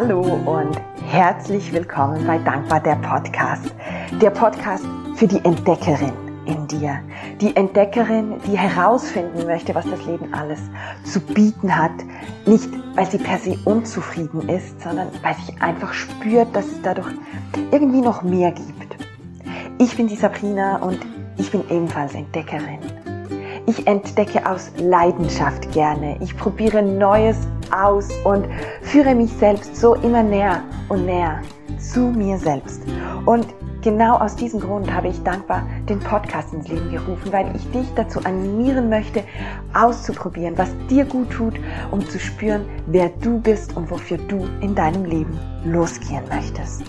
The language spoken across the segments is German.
Hallo und herzlich willkommen bei Dankbar der Podcast. Der Podcast für die Entdeckerin in dir. Die Entdeckerin, die herausfinden möchte, was das Leben alles zu bieten hat. Nicht, weil sie per se unzufrieden ist, sondern weil sie einfach spürt, dass es dadurch irgendwie noch mehr gibt. Ich bin die Sabrina und ich bin ebenfalls Entdeckerin. Ich entdecke aus Leidenschaft gerne. Ich probiere Neues aus und führe mich selbst so immer näher und näher zu mir selbst. Und genau aus diesem Grund habe ich dankbar den Podcast ins Leben gerufen, weil ich dich dazu animieren möchte, auszuprobieren, was dir gut tut, um zu spüren, wer du bist und wofür du in deinem Leben losgehen möchtest.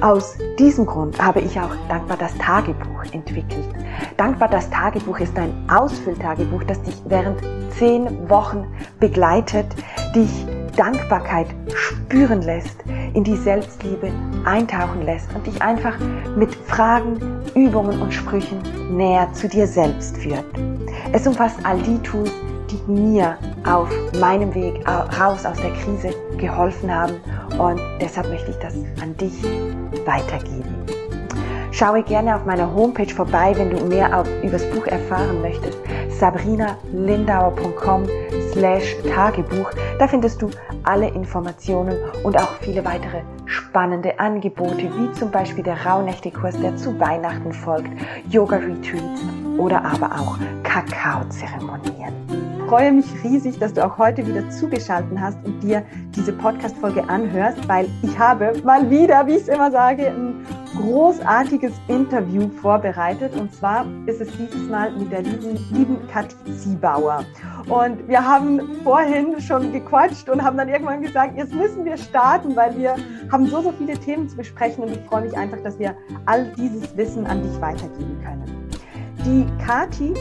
Aus diesem Grund habe ich auch Dankbar das Tagebuch entwickelt. Dankbar das Tagebuch ist ein Ausfülltagebuch, das dich während zehn Wochen begleitet, dich Dankbarkeit spüren lässt, in die Selbstliebe eintauchen lässt und dich einfach mit Fragen, Übungen und Sprüchen näher zu dir selbst führt. Es umfasst all die Tools, die mir auf meinem Weg raus aus der Krise geholfen haben und deshalb möchte ich das an dich weitergeben. Schaue gerne auf meiner Homepage vorbei, wenn du mehr auf, über das Buch erfahren möchtest. sabrinalindauer.com slash Tagebuch. Da findest du alle Informationen und auch viele weitere spannende Angebote, wie zum Beispiel der Rauhnächte-Kurs, der zu Weihnachten folgt, Yoga-Retreats oder aber auch Kakao-Zeremonien. Ich freue mich riesig, dass du auch heute wieder zugeschaltet hast und dir diese Podcast-Folge anhörst, weil ich habe mal wieder, wie ich es immer sage, ein großartiges Interview vorbereitet. Und zwar ist es dieses Mal mit der lieben, lieben Kathi Ziebauer. Und wir haben vorhin schon gequatscht und haben dann irgendwann gesagt, jetzt müssen wir starten, weil wir haben so, so viele Themen zu besprechen und ich freue mich einfach, dass wir all dieses Wissen an dich weitergeben können. Die Kathi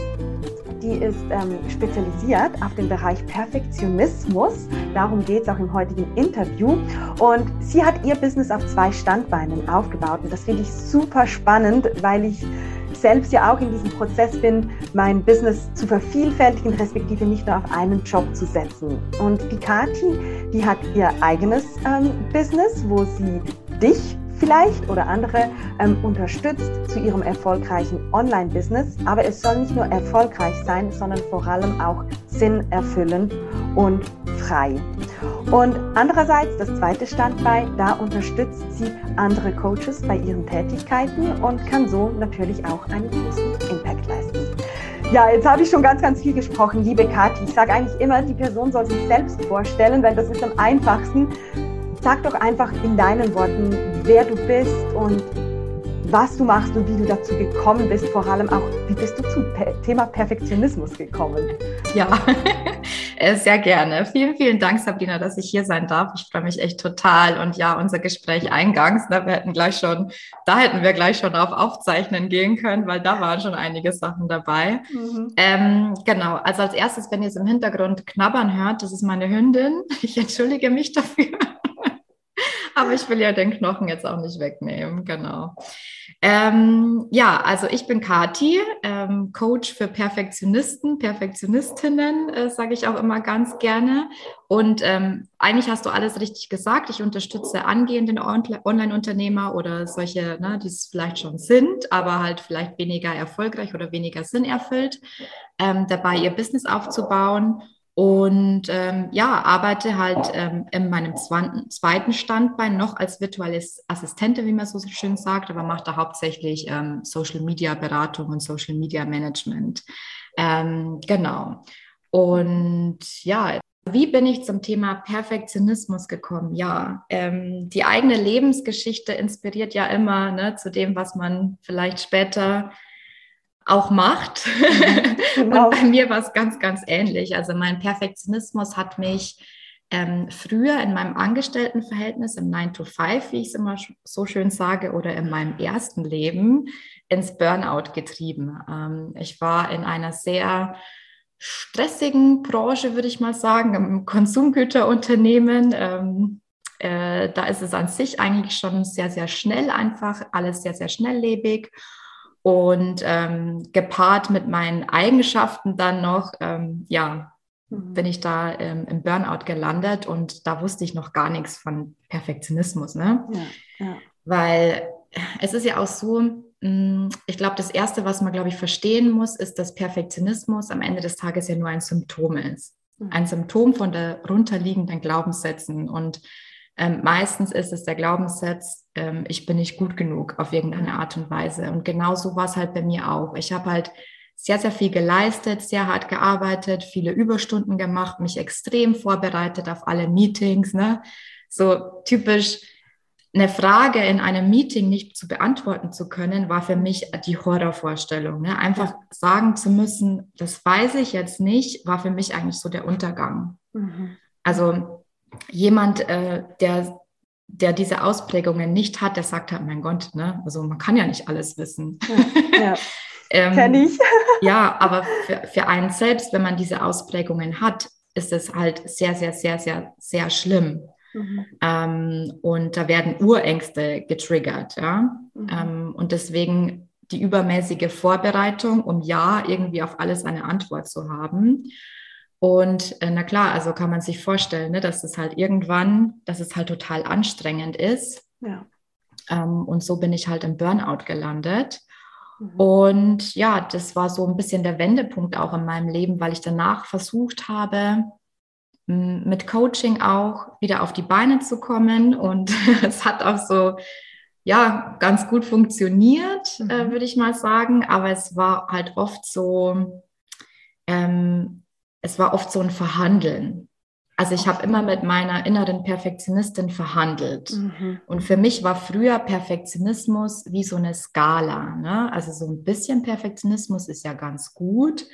die ist ähm, spezialisiert auf den Bereich Perfektionismus. Darum geht es auch im heutigen Interview. Und sie hat ihr Business auf zwei Standbeinen aufgebaut. Und das finde ich super spannend, weil ich selbst ja auch in diesem Prozess bin, mein Business zu vervielfältigen, respektive nicht nur auf einen Job zu setzen. Und die Kati, die hat ihr eigenes ähm, Business, wo sie dich vielleicht oder andere ähm, unterstützt zu ihrem erfolgreichen Online-Business. Aber es soll nicht nur erfolgreich sein, sondern vor allem auch sinnerfüllend und frei. Und andererseits, das zweite Standbein, da unterstützt sie andere Coaches bei ihren Tätigkeiten und kann so natürlich auch einen großen Impact leisten. Ja, jetzt habe ich schon ganz, ganz viel gesprochen, liebe Kathi. Ich sage eigentlich immer, die Person soll sich selbst vorstellen, weil das ist am einfachsten. Sag doch einfach in deinen Worten, wer du bist und was du machst und wie du dazu gekommen bist. Vor allem auch, wie bist du zum Thema Perfektionismus gekommen? Ja, äh, sehr gerne. Vielen, vielen Dank, Sabrina, dass ich hier sein darf. Ich freue mich echt total. Und ja, unser Gespräch eingangs, ne, wir hätten gleich schon, da hätten wir gleich schon auf Aufzeichnen gehen können, weil da waren schon einige Sachen dabei. Mhm. Ähm, genau, also als erstes, wenn ihr es im Hintergrund knabbern hört, das ist meine Hündin. Ich entschuldige mich dafür. Aber ich will ja den Knochen jetzt auch nicht wegnehmen, genau. Ähm, ja, also ich bin Kati, ähm, Coach für Perfektionisten, Perfektionistinnen, äh, sage ich auch immer ganz gerne. Und ähm, eigentlich hast du alles richtig gesagt. Ich unterstütze angehende Online-Unternehmer oder solche, ne, die es vielleicht schon sind, aber halt vielleicht weniger erfolgreich oder weniger sinnerfüllt, ähm, dabei ihr Business aufzubauen und ähm, ja, arbeite halt ähm, in meinem zweiten Standbein noch als virtuelle Assistentin, wie man so schön sagt, aber mache da hauptsächlich ähm, Social Media Beratung und Social Media Management. Ähm, genau. Und ja, wie bin ich zum Thema Perfektionismus gekommen? Ja, ähm, die eigene Lebensgeschichte inspiriert ja immer ne, zu dem, was man vielleicht später auch macht. Mhm, genau. Und bei mir war es ganz, ganz ähnlich. Also mein Perfektionismus hat mich ähm, früher in meinem Angestelltenverhältnis im 9 to 5, wie ich es immer so schön sage, oder in meinem ersten Leben ins Burnout getrieben. Ähm, ich war in einer sehr stressigen Branche, würde ich mal sagen, im Konsumgüterunternehmen. Ähm, äh, da ist es an sich eigentlich schon sehr, sehr schnell einfach, alles sehr, sehr schnelllebig. Und ähm, gepaart mit meinen Eigenschaften dann noch, ähm, ja, mhm. bin ich da ähm, im Burnout gelandet und da wusste ich noch gar nichts von Perfektionismus, ne? Ja, ja. Weil es ist ja auch so, mm, ich glaube, das Erste, was man, glaube ich, verstehen muss, ist, dass Perfektionismus am Ende des Tages ja nur ein Symptom ist. Mhm. Ein Symptom von darunterliegenden Glaubenssätzen. Und ähm, meistens ist es der Glaubenssatz, ähm, ich bin nicht gut genug auf irgendeine Art und Weise. Und genau so war es halt bei mir auch. Ich habe halt sehr, sehr viel geleistet, sehr hart gearbeitet, viele Überstunden gemacht, mich extrem vorbereitet auf alle Meetings. Ne? So typisch eine Frage in einem Meeting nicht zu beantworten zu können, war für mich die Horrorvorstellung. Ne? Einfach sagen zu müssen, das weiß ich jetzt nicht, war für mich eigentlich so der Untergang. Mhm. Also jemand, äh, der, der diese Ausprägungen nicht hat, der sagt halt, mein Gott, ne? also man kann ja nicht alles wissen. Ja, ja. ähm, Kenn ich. ja, aber für, für einen selbst, wenn man diese Ausprägungen hat, ist es halt sehr, sehr, sehr, sehr, sehr schlimm. Mhm. Ähm, und da werden Urängste getriggert. Ja? Mhm. Ähm, und deswegen die übermäßige Vorbereitung, um ja irgendwie auf alles eine Antwort zu haben. Und äh, na klar, also kann man sich vorstellen, ne, dass es halt irgendwann, dass es halt total anstrengend ist. Ja. Ähm, und so bin ich halt im Burnout gelandet. Mhm. Und ja, das war so ein bisschen der Wendepunkt auch in meinem Leben, weil ich danach versucht habe, mit Coaching auch wieder auf die Beine zu kommen. Und es hat auch so, ja, ganz gut funktioniert, äh, mhm. äh, würde ich mal sagen. Aber es war halt oft so, ähm, es war oft so ein Verhandeln. Also ich habe immer mit meiner inneren Perfektionistin verhandelt. Mhm. Und für mich war früher Perfektionismus wie so eine Skala. Ne? Also so ein bisschen Perfektionismus ist ja ganz gut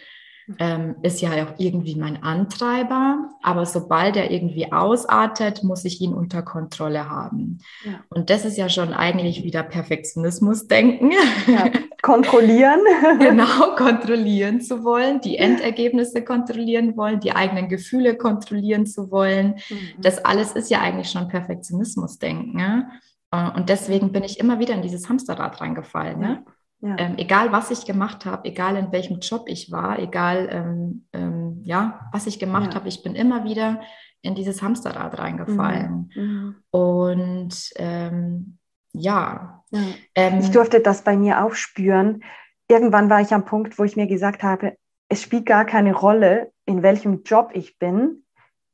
ähm, ist ja auch irgendwie mein Antreiber. Aber sobald er irgendwie ausartet, muss ich ihn unter Kontrolle haben. Ja. Und das ist ja schon eigentlich wieder Perfektionismus-Denken. Ja, kontrollieren. genau, kontrollieren zu wollen, die Endergebnisse kontrollieren wollen, die eigenen Gefühle kontrollieren zu wollen. Mhm. Das alles ist ja eigentlich schon Perfektionismus-Denken. Ja? Äh, und deswegen bin ich immer wieder in dieses Hamsterrad reingefallen. Ne? Ja. Ähm, egal, was ich gemacht habe, egal in welchem Job ich war, egal, ähm, ähm, ja, was ich gemacht ja. habe, ich bin immer wieder in dieses Hamsterrad reingefallen. Mhm. mhm. Und ähm, ja. ja. Ähm, ich durfte das bei mir auch spüren. Irgendwann war ich am Punkt, wo ich mir gesagt habe, es spielt gar keine Rolle, in welchem Job ich bin,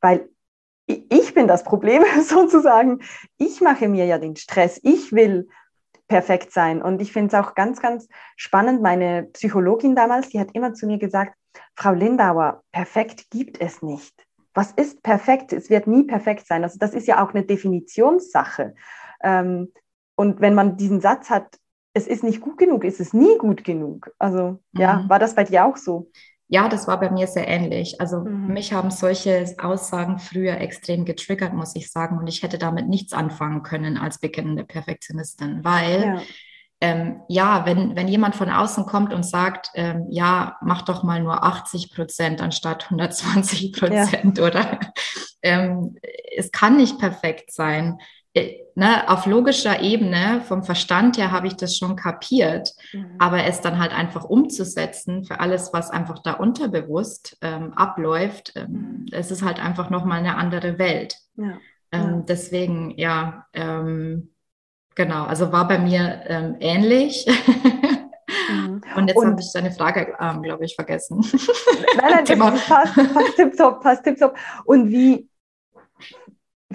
weil ich bin das Problem sozusagen. Ich mache mir ja den Stress. Ich will perfekt sein. Und ich finde es auch ganz, ganz spannend. Meine Psychologin damals, die hat immer zu mir gesagt, Frau Lindauer, perfekt gibt es nicht. Was ist perfekt? Es wird nie perfekt sein. Also das ist ja auch eine Definitionssache. Ähm, und wenn man diesen Satz hat, es ist nicht gut genug, ist es nie gut genug. Also ja, mhm. war das bei dir auch so? Ja, das war bei mir sehr ähnlich. Also mhm. mich haben solche Aussagen früher extrem getriggert, muss ich sagen. Und ich hätte damit nichts anfangen können als beginnende Perfektionistin, weil ja, ähm, ja wenn, wenn jemand von außen kommt und sagt, ähm, ja, mach doch mal nur 80 Prozent anstatt 120 Prozent ja. oder ähm, es kann nicht perfekt sein ne, auf logischer Ebene, vom Verstand her habe ich das schon kapiert, mhm. aber es dann halt einfach umzusetzen für alles, was einfach da unterbewusst ähm, abläuft, ähm, mhm. es ist halt einfach nochmal eine andere Welt. Ja. Ähm. Deswegen, ja, ähm, genau, also war bei mir ähm, ähnlich. Mhm. Und jetzt habe ich deine Frage, ähm, glaube ich, vergessen. Nein, nein, das passt, passt tipptopp, passt tipptopp. Und wie,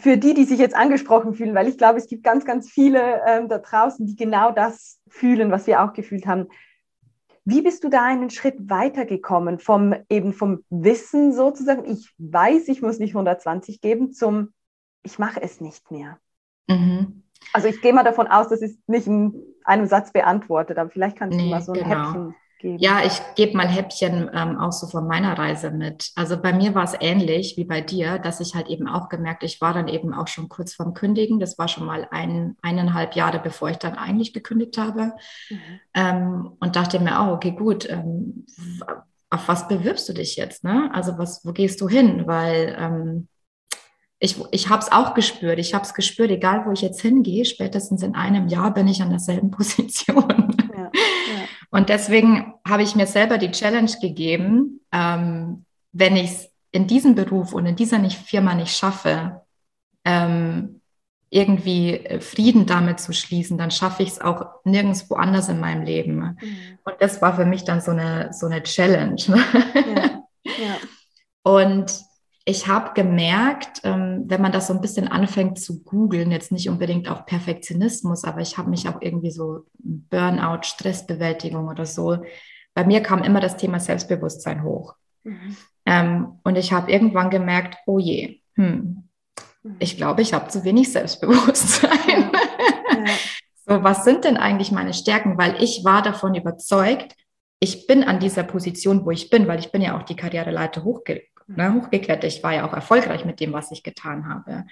für die, die sich jetzt angesprochen fühlen, weil ich glaube, es gibt ganz, ganz viele ähm, da draußen, die genau das fühlen, was wir auch gefühlt haben. Wie bist du da einen Schritt weitergekommen vom eben vom Wissen sozusagen, ich weiß, ich muss nicht 120 geben, zum ich mache es nicht mehr? Mhm. Also ich gehe mal davon aus, das ist nicht in einem Satz beantwortet, aber vielleicht kannst nee, du mal so ein genau. Häppchen geben? Ja, ich gebe mal Häppchen ähm, auch so von meiner Reise mit. Also bei mir war es ähnlich wie bei dir, dass ich halt eben auch gemerkt, ich war dann eben auch schon kurz vorm Kündigen. Das war schon mal ein, eineinhalb Jahre, bevor ich dann eigentlich gekündigt habe. Mhm. Ähm, und dachte mir auch, okay, gut, ähm, auf was bewirbst du dich jetzt? Ne? Also was, wo gehst du hin? Weil ähm, ich, ich habe es auch gespürt. Ich habe es gespürt, egal wo ich jetzt hingehe, spätestens in einem Jahr bin ich an derselben Position. Ja, ja. Und deswegen habe ich mir selber die Challenge gegeben, ähm, wenn ich es in diesem Beruf und in dieser nicht Firma nicht schaffe, ähm, irgendwie äh, Frieden damit zu schließen, dann schaffe ich es auch nirgendwo anders in meinem Leben. Mhm. Und das war für mich dann so eine, so eine Challenge. Ja. Ja. Und ich habe gemerkt, ähm, wenn man das so ein bisschen anfängt zu googeln, jetzt nicht unbedingt auf Perfektionismus, aber ich habe mich auch irgendwie so Burnout, Stressbewältigung oder so, bei mir kam immer das Thema Selbstbewusstsein hoch. Mhm. Ähm, und ich habe irgendwann gemerkt, oh je, hm, mhm. ich glaube, ich habe zu wenig Selbstbewusstsein. Ja. Ja. so, was sind denn eigentlich meine Stärken? Weil ich war davon überzeugt, ich bin an dieser Position, wo ich bin, weil ich bin ja auch die Karriereleiter hochge ne, hochgeklettert. Ich war ja auch erfolgreich mit dem, was ich getan habe.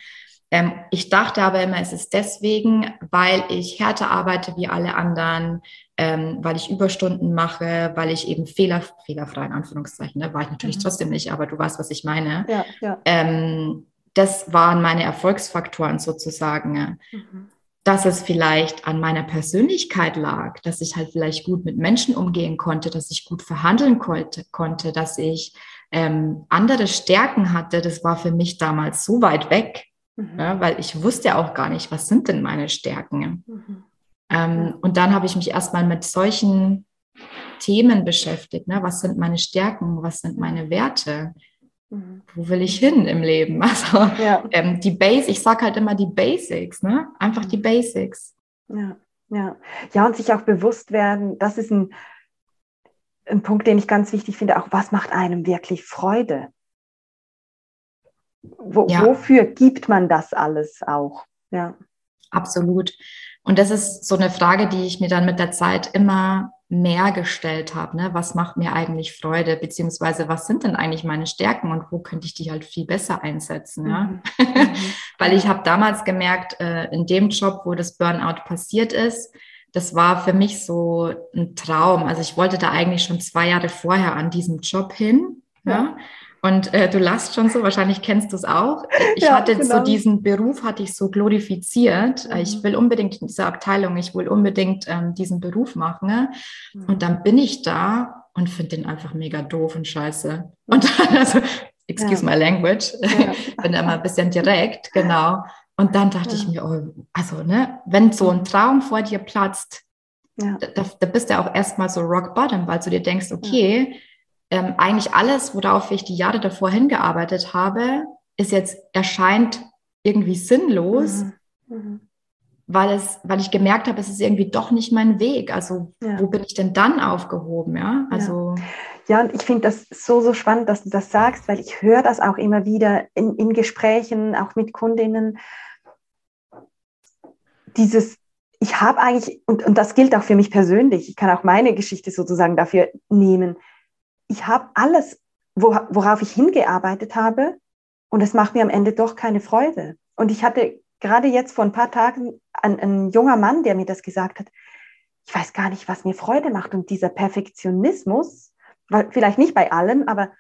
Ähm, ich dachte aber immer, es ist deswegen, weil ich härter arbeite wie alle anderen, ähm, weil ich Überstunden mache, weil ich eben Fehler, fehlerfrei in Anführungszeichen, ne, war ich natürlich mhm. trotzdem nicht, aber du weißt, was ich meine. Ja, ja. Ähm, das waren meine Erfolgsfaktoren sozusagen. Mhm dass es vielleicht an meiner Persönlichkeit lag, dass ich halt vielleicht gut mit Menschen umgehen konnte, dass ich gut verhandeln konnte, konnte dass ich ähm, andere Stärken hatte, das war für mich damals so weit weg, mhm. ja, weil ich wusste auch gar nicht, was sind denn meine Stärken. Mhm. Ähm, und dann habe ich mich erstmal mit solchen Themen beschäftigt. Ne? Was sind meine Stärken? Was sind meine Werte? Mhm. Wo will ich hin im Leben? Also ja. ähm, die Base, ich sage halt immer die Basics, ne? Einfach die mhm. Basics. Ja, ja. Ja, und sich auch bewusst werden, das ist ein, ein Punkt, den ich ganz wichtig finde, auch was macht einem wirklich Freude? Wo, ja. Wofür gibt man das alles auch? Ja. Absolut. Und das ist so eine Frage, die ich mir dann mit der Zeit immer mehr gestellt habe. Ne? Was macht mir eigentlich Freude? Beziehungsweise was sind denn eigentlich meine Stärken und wo könnte ich die halt viel besser einsetzen? Ja? Mhm. Weil ich habe damals gemerkt, äh, in dem Job, wo das Burnout passiert ist, das war für mich so ein Traum. Also ich wollte da eigentlich schon zwei Jahre vorher an diesem Job hin. Ja. ja? Und äh, du lachst schon so, wahrscheinlich kennst du es auch. Ich ja, hatte genau. so diesen Beruf, hatte ich so glorifiziert. Mhm. Ich will unbedingt in dieser Abteilung, ich will unbedingt ähm, diesen Beruf machen. Ne? Mhm. Und dann bin ich da und finde den einfach mega doof und scheiße. Und dann, also, excuse ja. my language, ja. bin immer ein bisschen direkt, genau. Und dann dachte ich mir, oh, also, ne, wenn so ein Traum vor dir platzt, da, da, bist du auch erstmal so rock bottom, weil du dir denkst, okay, ähm, eigentlich alles, worauf ich die Jahre davor hingearbeitet habe, ist jetzt erscheint irgendwie sinnlos, mhm. Mhm. weil es, weil ich gemerkt habe, es ist irgendwie doch nicht mein Weg. Also ja. wo bin ich denn dann aufgehoben? Ja, also ja. und ich finde das so so spannend, dass du das sagst, weil ich höre das auch immer wieder in, in Gesprächen, auch mit Kundinnen. Dieses ich habe eigentlich, und, und das gilt auch für mich persönlich, ich kann auch meine Geschichte sozusagen dafür nehmen ich habe alles, worauf ich hingearbeitet habe, und es macht mir am Ende doch keine Freude. Und ich hatte gerade jetzt vor ein paar Tagen einen, einen junger Mann, der mir das gesagt hat, ich weiß gar nicht, was mir Freude macht. Und dieser Perfektionismus, vielleicht nicht bei allen, aber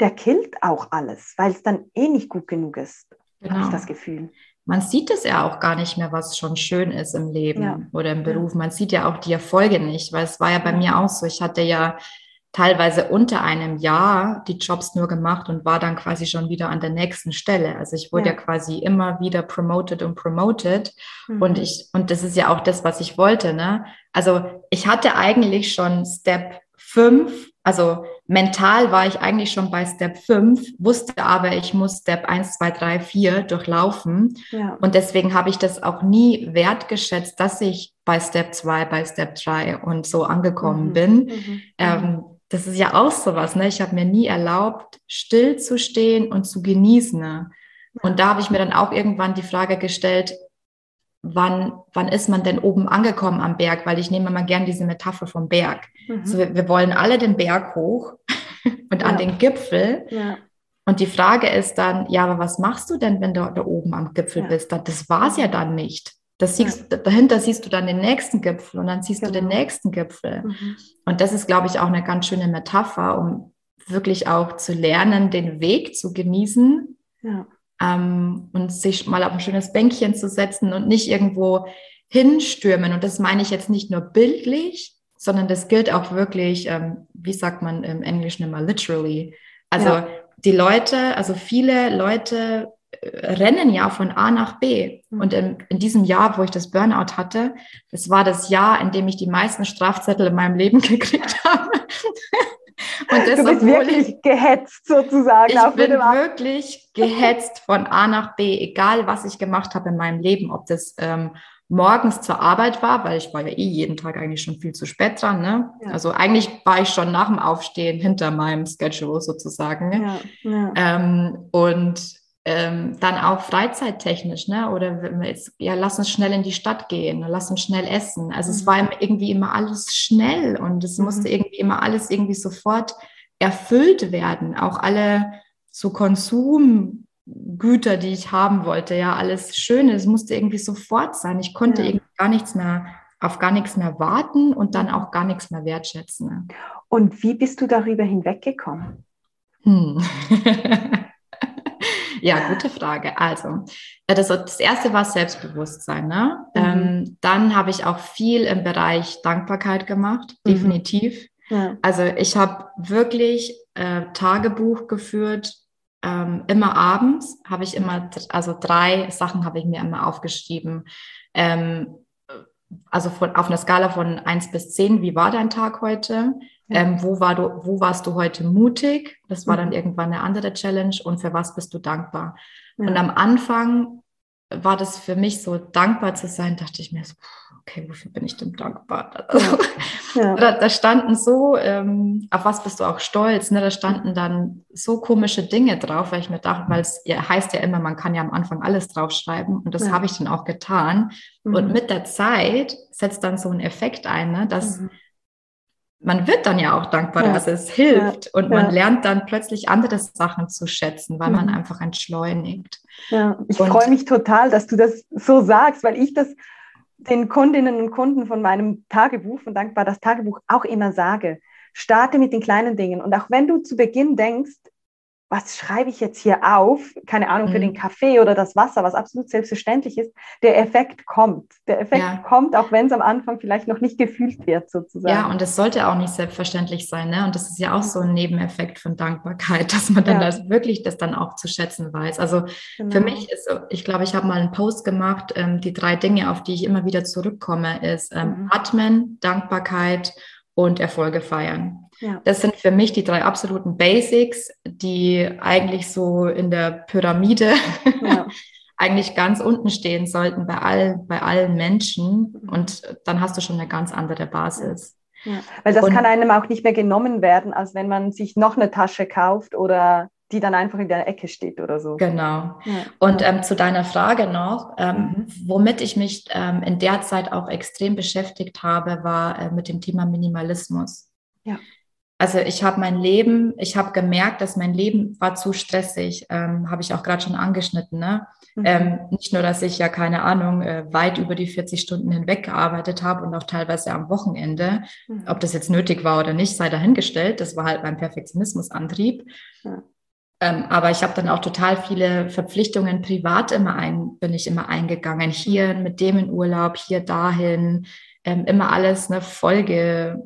der killt auch alles, weil es dann eh nicht gut genug ist, genau. habe ich das Gefühl. Man sieht es ja auch gar nicht mehr, was schon schön ist im Leben ja. oder im Beruf. Man sieht ja auch die Erfolge nicht, weil es war ja bei mir auch so. Ich hatte ja teilweise unter einem Jahr die Jobs nur gemacht und war dann quasi schon wieder an der nächsten Stelle. Also ich wurde ja, ja quasi immer wieder promoted und promoted. Mhm. Und ich, und das ist ja auch das, was ich wollte, ne? Also ich hatte eigentlich schon Step 5, also mental war ich eigentlich schon bei Step 5, wusste aber, ich muss Step 1, 2, 3, 4 durchlaufen. Ja. Und deswegen habe ich das auch nie wertgeschätzt, dass ich bei Step 2, bei Step 3 und so angekommen mhm. bin. Mhm. Ähm, das ist ja auch sowas, ne? Ich habe mir nie erlaubt, still zu stehen und zu genießen. Ne? Und da habe ich mir dann auch irgendwann die Frage gestellt, wann, wann ist man denn oben angekommen am Berg? Weil ich nehme mal gern diese Metapher vom Berg. Mhm. Also wir, wir, wollen alle den Berg hoch und ja. an den Gipfel. Ja. Und die Frage ist dann, ja, aber was machst du denn, wenn du da oben am Gipfel ja. bist? Das war es ja dann nicht. Das siehst. Dahinter siehst du dann den nächsten Gipfel und dann siehst genau. du den genau. nächsten Gipfel. Mhm. Und das ist, glaube ich, auch eine ganz schöne Metapher, um wirklich auch zu lernen, den Weg zu genießen ja. Ähm, und sich mal auf ein schönes Bänkchen zu setzen und nicht irgendwo hinstürmen. Und das meine ich jetzt nicht nur bildlich, sondern das gilt auch wirklich, ähm, wie sagt man im Englischen immer, literally. Also ja. die Leute, also viele Leute äh, rennen ja von A nach B. Mhm. Und in, in, diesem Jahr, wo ich das Burnout hatte, das war das Jahr, in dem ich die meisten Strafzettel in meinem Leben gekriegt habe. Und das, du bist wirklich ich, gehetzt sozusagen. Ich bin wirklich gehetzt von A nach B, egal was ich gemacht habe in meinem Leben, ob das ähm, morgens zur Arbeit war, weil ich war ja eh jeden Tag eigentlich schon viel zu spät dran. Ne? Ja. Also eigentlich war ich schon nach dem Aufstehen hinter meinem Schedule sozusagen. Ja, ja. Ähm, und ähm, dann auch freizeittechnisch, ne? Oder jetzt, ja, lass uns schnell in die Stadt gehen, lass uns schnell essen. Also mhm. es war irgendwie immer alles schnell und es mhm. musste irgendwie immer alles irgendwie sofort erfüllt werden. Auch alle so Konsumgüter, die ich haben wollte, ja, alles Schöne, es musste irgendwie sofort sein. Ich konnte ja. irgendwie gar nichts mehr, auf gar nichts mehr warten und dann auch gar nichts mehr wertschätzen. Ne? Und wie bist du darüber hinweggekommen? Hm. Ja, gute Frage. Also, äh, das, das erste war Selbstbewusstsein. Ne? Mhm. Ähm, dann habe ich auch viel im Bereich Dankbarkeit gemacht, mhm. definitiv. Ja. Also, ich habe wirklich äh, Tagebuch geführt. Ähm, immer abends habe ich immer, also drei Sachen habe ich mir immer aufgeschrieben. Ähm, also von, auf einer Skala von eins bis zehn, wie war dein Tag heute? Ähm, wo, war du, wo warst du heute mutig? Das war dann mhm. irgendwann eine andere Challenge. Und für was bist du dankbar? Ja. Und am Anfang war das für mich so, dankbar zu sein, dachte ich mir so, okay, wofür bin ich denn dankbar? Also, ja. da, da, standen so, ähm, auf was bist du auch stolz? Ne? Da standen dann so komische Dinge drauf, weil ich mir dachte, weil es ja, heißt ja immer, man kann ja am Anfang alles draufschreiben und das ja. habe ich dann auch getan. Mhm. Und mit der Zeit setzt dann so ein Effekt ein, ne? dass mhm man wird dann ja auch dankbar, ja. also es hilft ja. und man ja. lernt dann plötzlich andere Sachen zu schätzen, weil mhm. man einfach entschleunigt. Ich freue mich total, dass du das so sagst, weil ich das den Kundinnen und Kunden von meinem Tagebuch, von Dankbar das Tagebuch, auch immer sage. Starte mit den kleinen Dingen und auch wenn du zu Beginn denkst, was schreibe ich jetzt hier auf? Keine Ahnung, für mhm. den Kaffee oder das Wasser, was absolut selbstverständlich ist. Der Effekt kommt. Der Effekt ja. kommt, auch wenn es am Anfang vielleicht noch nicht gefühlt wird, sozusagen. Ja, und es sollte auch nicht selbstverständlich sein. Ne? Und das ist ja auch so ein Nebeneffekt von Dankbarkeit, dass man dann ja. das wirklich das dann auch zu schätzen weiß. Also genau. für mich ist, ich glaube, ich habe mal einen Post gemacht, ähm, die drei Dinge, auf die ich immer wieder zurückkomme, ist ähm, mhm. Atmen, Dankbarkeit und Erfolge feiern. Ja. Das sind für mich die drei absoluten Basics, die eigentlich so in der Pyramide ja. eigentlich ganz unten stehen sollten bei, all, bei allen Menschen. Mhm. Und dann hast du schon eine ganz andere Basis. Ja. Weil das Und, kann einem auch nicht mehr genommen werden, als wenn man sich noch eine Tasche kauft oder die dann einfach in der Ecke steht oder so. Genau. Ja. Und ähm, zu deiner Frage noch, ähm, mhm. womit ich mich ähm, in der Zeit auch extrem beschäftigt habe, war äh, mit dem Thema Minimalismus. Ja. Also ich habe mein Leben, ich habe gemerkt, dass mein Leben war zu stressig, ähm, habe ich auch gerade schon angeschnitten. Ne? Mhm. Ähm, nicht nur, dass ich ja keine Ahnung äh, weit über die 40 Stunden hinweg gearbeitet habe und auch teilweise am Wochenende. Mhm. Ob das jetzt nötig war oder nicht, sei dahingestellt. Das war halt mein Perfektionismusantrieb. Mhm. Ähm, aber ich habe dann auch total viele Verpflichtungen privat immer ein, bin ich immer eingegangen. Hier mit dem in Urlaub, hier dahin, ähm, immer alles eine Folge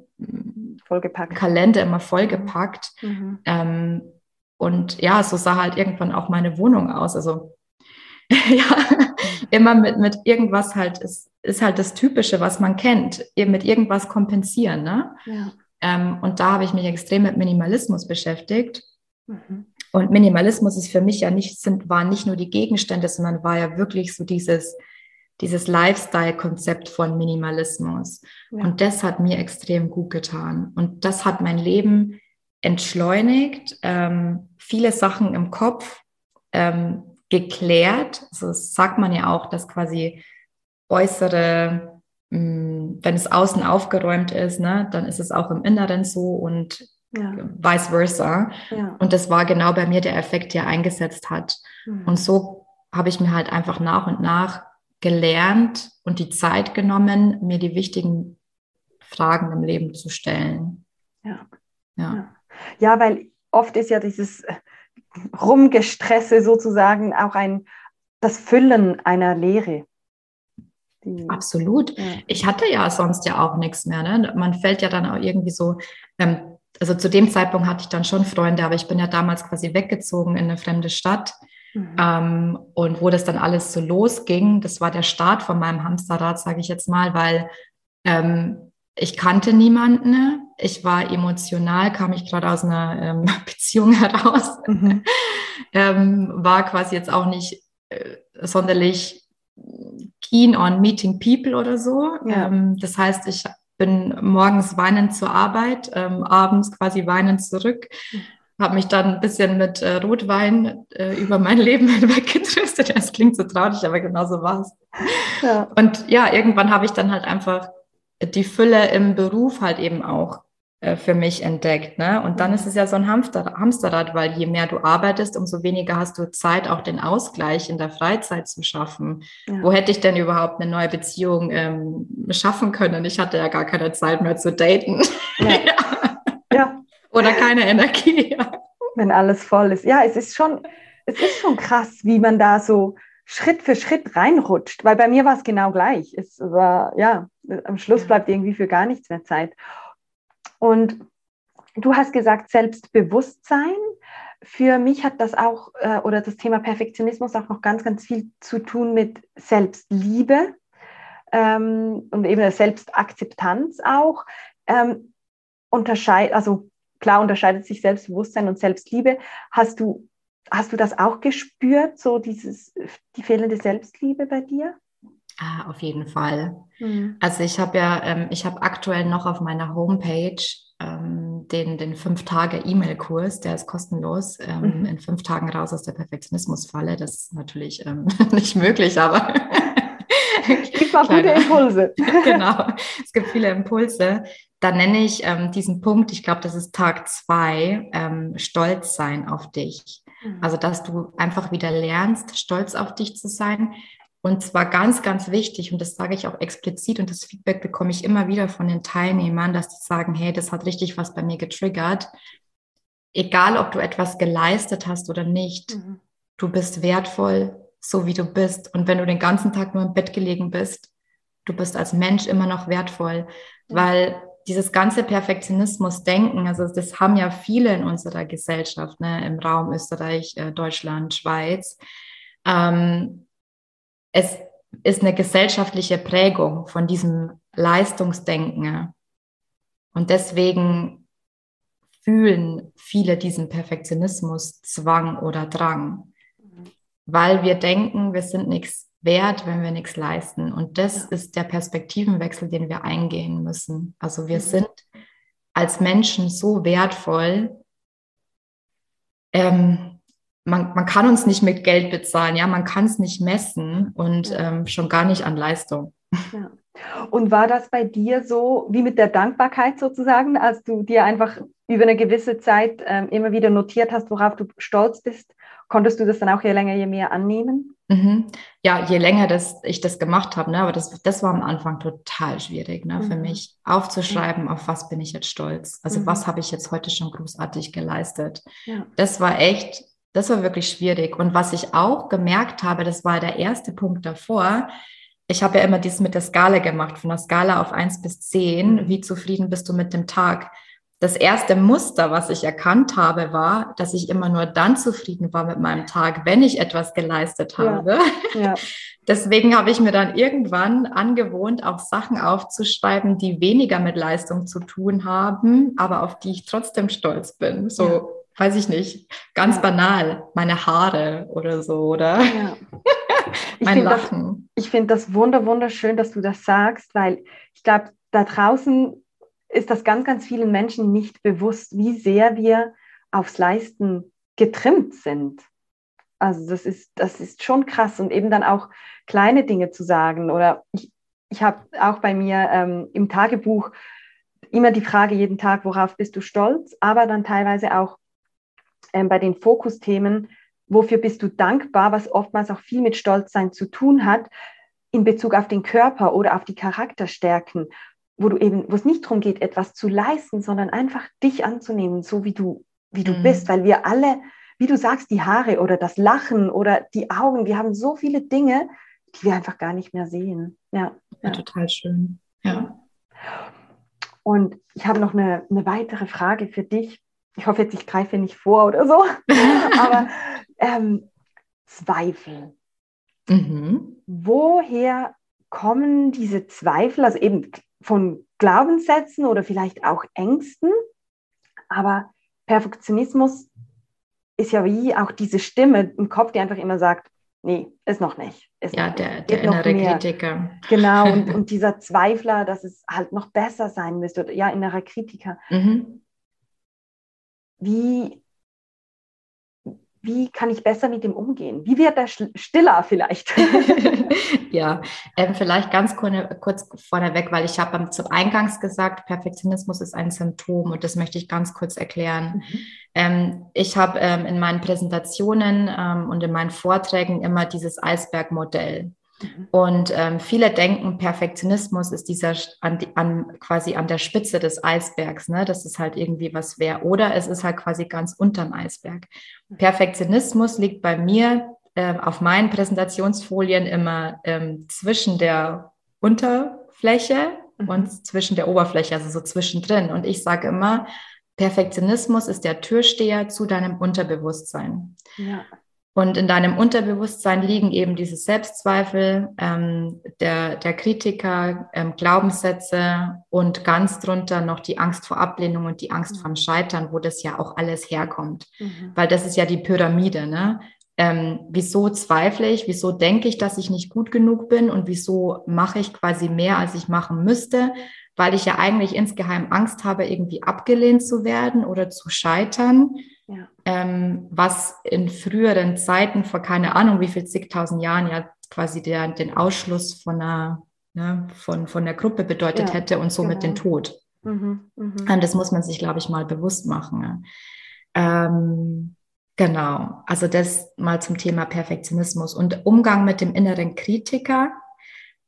vollgepackt. Kalender immer vollgepackt. Mhm. Ähm, und ja, so sah halt irgendwann auch meine Wohnung aus. Also ja, immer mit, mit irgendwas halt, ist, ist halt das Typische, was man kennt, eben mit irgendwas kompensieren. Ne? Ja. Ähm, und da habe ich mich extrem mit Minimalismus beschäftigt. Mhm. Und Minimalismus ist für mich ja nicht, sind, waren nicht nur die Gegenstände, sondern war ja wirklich so dieses, dieses Lifestyle-Konzept von Minimalismus. Ja. Und das hat mir extrem gut getan. Und das hat mein Leben entschleunigt, ähm, viele Sachen im Kopf ähm, geklärt. Also das sagt man ja auch, dass quasi äußere, mh, mm, wenn es außen aufgeräumt ist, ne, dann ist es auch im Inneren so und ja. vice versa. Ja. Und das war genau bei mir der Effekt, der eingesetzt hat. Mhm. Und so habe ich mir halt einfach nach und nach gelernt und die Zeit genommen, mir die wichtigen Fragen im Leben zu stellen. Ja. Ja, ja weil oft ist ja dieses Rumgestresse sozusagen auch ein, das Füllen einer Lehre. Absolut. Ja. Ich hatte ja sonst ja auch nichts mehr. Ne? Man fällt ja dann auch irgendwie so, ähm, also zu dem Zeitpunkt hatte ich dann schon Freunde, aber ich bin ja damals quasi weggezogen in eine fremde Stadt. Mhm. Ähm, und wo das dann alles so losging, das war der Start von meinem Hamsterrad, sage ich jetzt mal, weil ähm, ich kannte niemanden. Ich war emotional, kam ich gerade aus einer ähm, Beziehung heraus, mhm. ähm, war quasi jetzt auch nicht äh, sonderlich keen on meeting people oder so. Ja. Ähm, das heißt, ich bin morgens weinend zur Arbeit, ähm, abends quasi weinend zurück. Habe mich dann ein bisschen mit äh, Rotwein äh, über mein Leben hinweggetröstet. Das klingt so traurig, aber genau so war es. Ja. Und ja, irgendwann habe ich dann halt einfach die Fülle im Beruf halt eben auch äh, für mich entdeckt. Ne? Und dann ist es ja so ein Hamster, Hamsterrad, weil je mehr du arbeitest, umso weniger hast du Zeit, auch den Ausgleich in der Freizeit zu schaffen. Ja. Wo hätte ich denn überhaupt eine neue Beziehung ähm, schaffen können? Ich hatte ja gar keine Zeit mehr zu daten. Ja. Oder keine Energie. Wenn alles voll ist. Ja, es ist schon, es ist schon krass, wie man da so Schritt für Schritt reinrutscht, weil bei mir war es genau gleich. Es war, ja, am Schluss bleibt irgendwie für gar nichts mehr Zeit. Und du hast gesagt, Selbstbewusstsein. Für mich hat das auch, äh, oder das Thema Perfektionismus auch noch ganz, ganz viel zu tun mit Selbstliebe ähm, und eben der Selbstakzeptanz auch. Ähm, unterscheid, also klar unterscheidet sich Selbstbewusstsein und Selbstliebe. Hast du, hast du das auch gespürt, so dieses, die fehlende Selbstliebe bei dir? Ah, auf jeden Fall. Mhm. Also ich habe ja, ähm, ich habe aktuell noch auf meiner Homepage ähm, den, den fünf Tage E-Mail-Kurs, der ist kostenlos, ähm, mhm. in fünf Tagen raus aus der Perfektionismusfalle. Das ist natürlich ähm, nicht möglich, aber gibt mal gute Impulse. genau, es gibt viele Impulse. Da nenne ich ähm, diesen Punkt, ich glaube, das ist Tag zwei, ähm, Stolz sein auf dich. Mhm. Also, dass du einfach wieder lernst, stolz auf dich zu sein, und zwar ganz, ganz wichtig, und das sage ich auch explizit, und das Feedback bekomme ich immer wieder von den Teilnehmern, dass die sagen, hey, das hat richtig was bei mir getriggert. Egal, ob du etwas geleistet hast oder nicht, mhm. du bist wertvoll, so wie du bist. Und wenn du den ganzen Tag nur im Bett gelegen bist, du bist als Mensch immer noch wertvoll, mhm. weil dieses ganze Perfektionismus-Denken, also das haben ja viele in unserer Gesellschaft, ne, im Raum Österreich, äh, Deutschland, Schweiz. Ähm, es ist eine gesellschaftliche Prägung von diesem Leistungsdenken. Und deswegen fühlen viele diesen Perfektionismus, Zwang oder Drang, weil wir denken, wir sind nichts wert, wenn wir nichts leisten. Und das ja. ist der Perspektivenwechsel, den wir eingehen müssen. Also wir mhm. sind als Menschen so wertvoll, ähm, man, man kann uns nicht mit Geld bezahlen, ja, man kann es nicht messen und ähm, schon gar nicht an Leistung. Ja. Und war das bei dir so wie mit der Dankbarkeit sozusagen, als du dir einfach über eine gewisse Zeit ähm, immer wieder notiert hast, worauf du stolz bist? Konntest du das dann auch je länger, je mehr annehmen? Mhm. Ja, je länger das, ich das gemacht habe, ne, aber das, das war am Anfang total schwierig ne, mhm. für mich, aufzuschreiben, auf was bin ich jetzt stolz. Also mhm. was habe ich jetzt heute schon großartig geleistet. Ja. Das war echt das war wirklich schwierig. Und was ich auch gemerkt habe, das war der erste Punkt davor. Ich habe ja immer dies mit der Skala gemacht, von der Skala auf eins bis zehn. Mhm. Wie zufrieden bist du mit dem Tag? Das erste Muster, was ich erkannt habe, war, dass ich immer nur dann zufrieden war mit meinem Tag, wenn ich etwas geleistet habe. Ja. Ja. Deswegen habe ich mir dann irgendwann angewohnt, auch Sachen aufzuschreiben, die weniger mit Leistung zu tun haben, aber auf die ich trotzdem stolz bin. So ja weiß ich nicht, ganz banal, meine Haare oder so, oder? Mein Lachen. Das, ich finde das wunder, wunderschön, dass du das sagst, weil ich glaube, da draußen ist das ganz, ganz vielen Menschen nicht bewusst, wie sehr wir aufs Leisten getrimmt sind. Also das ist, das ist schon krass und eben dann auch kleine Dinge zu sagen. Oder ich, ich habe auch bei mir ähm, im Tagebuch immer die Frage jeden Tag, worauf bist du stolz, aber dann teilweise auch, ähm, bei den Fokusthemen, wofür bist du dankbar, was oftmals auch viel mit Stolzsein zu tun hat, in Bezug auf den Körper oder auf die Charakterstärken, wo du eben, wo es nicht darum geht, etwas zu leisten, sondern einfach dich anzunehmen, so wie du, wie du mhm. bist, weil wir alle, wie du sagst, die Haare oder das Lachen oder die Augen, wir haben so viele Dinge, die wir einfach gar nicht mehr sehen. Ja, ja. ja total schön. Ja. Und ich habe noch eine, eine weitere Frage für dich. Ich hoffe jetzt, ich greife nicht vor oder so. Aber ähm, Zweifel. Mhm. Woher kommen diese Zweifel? Also eben von Glaubenssätzen oder vielleicht auch Ängsten. Aber Perfektionismus ist ja wie auch diese Stimme im Kopf, die einfach immer sagt, nee, ist noch nicht. Ist ja, noch der, nicht, der innere Kritiker. Genau, und, und, dieser Zweifler, dass es halt noch besser sein müsste, oder ja, innerer Kritiker. Mhm. Wie, wie kann ich besser mit dem umgehen? Wie wird er stiller vielleicht? ja, ähm, vielleicht ganz kurz vorneweg, weil ich habe zum Eingangs gesagt, Perfektionismus ist ein Symptom und das möchte ich ganz kurz erklären. Mhm. Ähm, ich habe ähm, in meinen Präsentationen ähm, und in meinen Vorträgen immer dieses Eisbergmodell. Mhm. Und ähm, viele denken, Perfektionismus ist dieser an, an, quasi an der Spitze des Eisbergs, ne? dass es halt irgendwie was wäre. Oder es ist halt quasi ganz unterm Eisberg. Mhm. Perfektionismus liegt bei mir äh, auf meinen Präsentationsfolien immer ähm, zwischen der Unterfläche mhm. und zwischen der Oberfläche, also so zwischendrin. Und ich sage immer, Perfektionismus ist der Türsteher zu deinem Unterbewusstsein. Ja. Und in deinem Unterbewusstsein liegen eben diese Selbstzweifel, ähm, der, der Kritiker, ähm, Glaubenssätze und ganz drunter noch die Angst vor Ablehnung und die Angst mhm. vom Scheitern, wo das ja auch alles herkommt. Mhm. Weil das ist ja die Pyramide. Ne? Ähm, wieso zweifle ich? Wieso denke ich, dass ich nicht gut genug bin? Und wieso mache ich quasi mehr, als ich machen müsste? Weil ich ja eigentlich insgeheim Angst habe, irgendwie abgelehnt zu werden oder zu scheitern ja. Ähm, was in früheren Zeiten vor keine Ahnung wie viel zigtausend Jahren ja quasi der, den Ausschluss von einer, ne, von, von der Gruppe bedeutet ja, hätte und somit genau. den Tod. Mhm, mh. Und das muss man sich, glaube ich, mal bewusst machen. Ne? Ähm, genau, also das mal zum Thema Perfektionismus und Umgang mit dem inneren Kritiker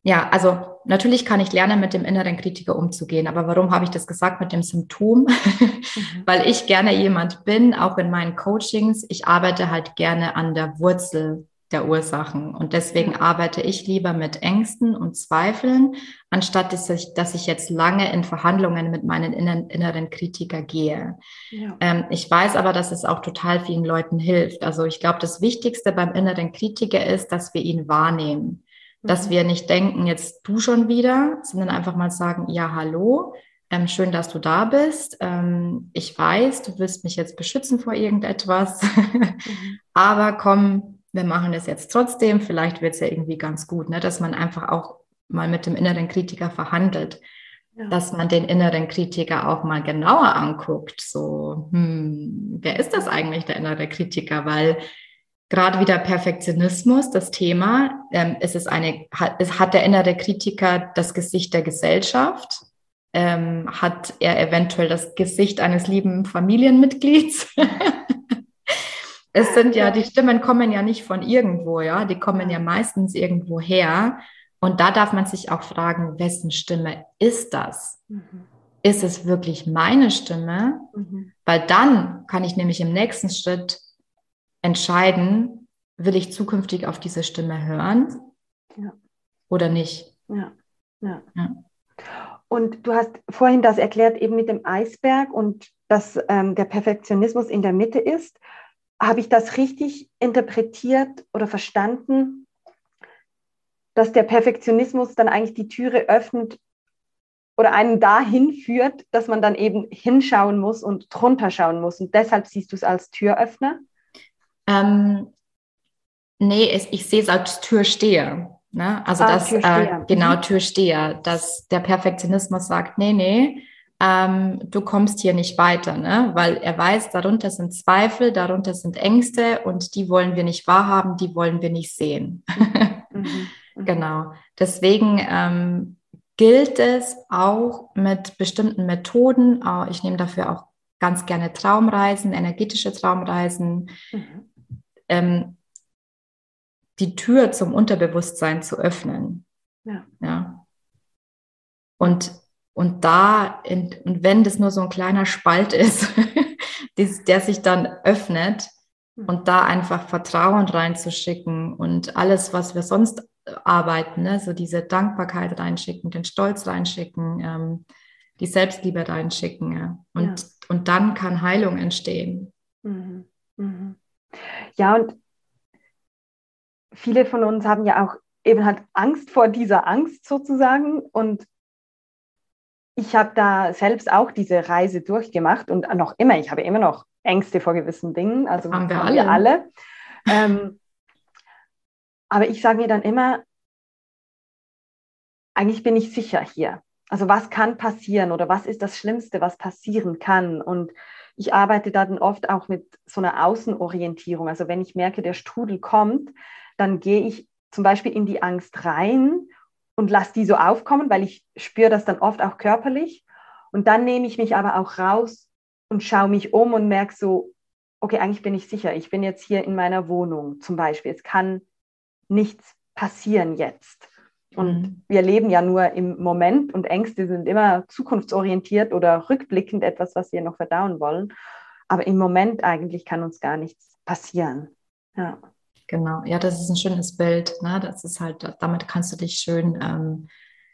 ja, also natürlich kann ich lernen, mit dem inneren Kritiker umzugehen. Aber warum habe ich das gesagt mit dem Symptom? Mhm. Weil ich gerne jemand bin, auch in meinen Coachings. Ich arbeite halt gerne an der Wurzel der Ursachen. Und deswegen arbeite ich lieber mit Ängsten und Zweifeln, anstatt dass ich, dass ich jetzt lange in Verhandlungen mit meinen inneren, inneren Kritiker gehe. Ja. Ähm, ich weiß aber, dass es auch total vielen Leuten hilft. Also ich glaube, das Wichtigste beim inneren Kritiker ist, dass wir ihn wahrnehmen dass mhm. wir nicht denken, jetzt du schon wieder, sondern einfach mal sagen, ja, hallo, ähm, schön, dass du da bist. Ähm, ich weiß, du willst mich jetzt beschützen vor irgendetwas, mhm. aber komm, wir machen das jetzt trotzdem. Vielleicht wird es ja irgendwie ganz gut, ne? dass man einfach auch mal mit dem inneren Kritiker verhandelt. Ja. Dass man den inneren Kritiker auch mal genauer anguckt. So, hm, wer ist das eigentlich, der innere Kritiker? Weil gerade wieder Perfektionismus, das Thema. Ähm, es ist eine, hat, es hat der innere Kritiker das Gesicht der Gesellschaft? Ähm, hat er eventuell das Gesicht eines lieben Familienmitglieds? es sind ja, die Stimmen kommen ja nicht von irgendwo, ja, die kommen ja meistens irgendwo her. Und da darf man sich auch fragen, wessen Stimme ist das? Mhm. Ist es wirklich meine Stimme? Mhm. Weil dann kann ich nämlich im nächsten Schritt entscheiden, will ich zukünftig auf diese Stimme hören ja. oder nicht. Ja. ja. ja. Und du hast vorhin das erklärt, eben mit dem Eisberg und dass ähm, der Perfektionismus in der Mitte ist. Habe ich das richtig interpretiert oder verstanden, dass der Perfektionismus dann eigentlich die Türe öffnet oder einen dahin führt, dass man dann eben hinschauen muss und drunter schauen muss. Und deshalb siehst du es als Türöffner? Ähm, nee, es, ich sehe es als Türsteher. Ne? Also ah, das, Türsteher. Äh, genau. Türsteher, dass der Perfektionismus sagt, nee, nee, ähm, du kommst hier nicht weiter, ne? weil er weiß, darunter sind Zweifel, darunter sind Ängste und die wollen wir nicht wahrhaben, die wollen wir nicht sehen. Mhm. Mhm. genau. Deswegen ähm, gilt es auch mit bestimmten Methoden, ich nehme dafür auch ganz gerne Traumreisen, energetische Traumreisen, mhm ähm, die Tür zum Unterbewusstsein zu öffnen. Ja. ja. Und, und da, in, und wenn das nur so ein kleiner Spalt ist, der sich dann öffnet, hm. und da einfach Vertrauen reinzuschicken und alles, was wir sonst arbeiten, ne, so diese Dankbarkeit reinschicken, den Stolz reinschicken, ähm, die Selbstliebe reinschicken. Ja. Und, ja. und dann kann Heilung entstehen. Mhm. Mhm. Ja, und viele von uns haben ja auch eben halt Angst vor dieser Angst sozusagen. Und ich habe da selbst auch diese Reise durchgemacht und noch immer, ich habe immer noch Ängste vor gewissen Dingen. Also haben wir alle. Wir alle. Ähm, aber ich sage mir dann immer, eigentlich bin ich sicher hier. Also was kann passieren oder was ist das Schlimmste, was passieren kann? Und ich arbeite da dann oft auch mit so einer Außenorientierung. Also wenn ich merke, der Strudel kommt, dann gehe ich zum Beispiel in die Angst rein und lasse die so aufkommen, weil ich spüre das dann oft auch körperlich. Und dann nehme ich mich aber auch raus und schaue mich um und merke so, okay, eigentlich bin ich sicher, ich bin jetzt hier in meiner Wohnung zum Beispiel. Es kann nichts passieren jetzt. Und mhm. wir leben ja nur im Moment und Ängste sind immer zukunftsorientiert oder rückblickend etwas, was wir noch verdauen wollen. Aber im Moment eigentlich kann uns gar nichts passieren. Ja. Genau, ja, das ist ein schönes Bild. Ne? Das ist halt, damit kannst du dich schön ähm,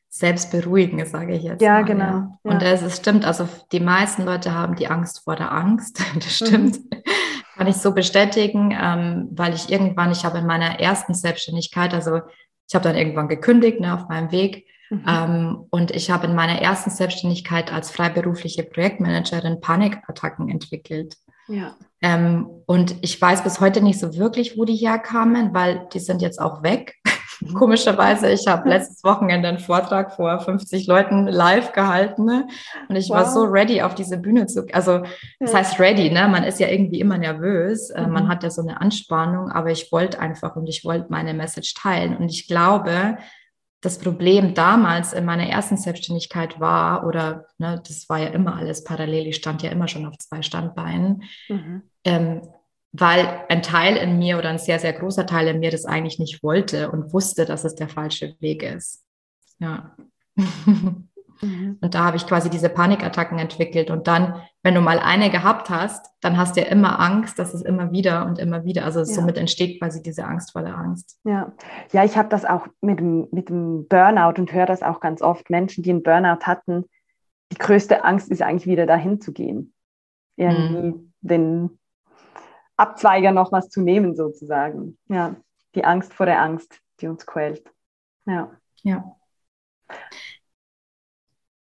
selbst beruhigen, sage ich jetzt. Ja, mal, genau. Ja. Und es, es stimmt, also die meisten Leute haben die Angst vor der Angst. Das stimmt. Mhm. Kann ich so bestätigen, ähm, weil ich irgendwann, ich habe in meiner ersten Selbstständigkeit, also ich habe dann irgendwann gekündigt ne, auf meinem Weg. Mhm. Ähm, und ich habe in meiner ersten Selbstständigkeit als freiberufliche Projektmanagerin Panikattacken entwickelt. Ja. Ähm, und ich weiß bis heute nicht so wirklich, wo die herkamen, weil die sind jetzt auch weg. Mhm. Komischerweise, ich habe letztes Wochenende einen Vortrag vor 50 Leuten live gehalten ne? und ich wow. war so ready auf diese Bühne zu, also das heißt ready, ne? Man ist ja irgendwie immer nervös, äh, mhm. man hat ja so eine Anspannung, aber ich wollte einfach und ich wollte meine Message teilen und ich glaube, das Problem damals in meiner ersten Selbstständigkeit war, oder ne, das war ja immer alles parallel, ich stand ja immer schon auf zwei Standbeinen, mhm. ähm, weil ein Teil in mir oder ein sehr, sehr großer Teil in mir das eigentlich nicht wollte und wusste, dass es der falsche Weg ist. Ja. Mhm. Und da habe ich quasi diese Panikattacken entwickelt. Und dann, wenn du mal eine gehabt hast, dann hast du ja immer Angst, dass es immer wieder und immer wieder, also ja. somit entsteht quasi diese Angst vor der Angst. Ja, ja ich habe das auch mit dem, mit dem Burnout und höre das auch ganz oft. Menschen, die einen Burnout hatten, die größte Angst ist eigentlich wieder dahin zu gehen. Irgendwie mhm. den Abzweiger noch was zu nehmen, sozusagen. Ja, die Angst vor der Angst, die uns quält. Ja. Ja.